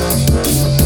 Thank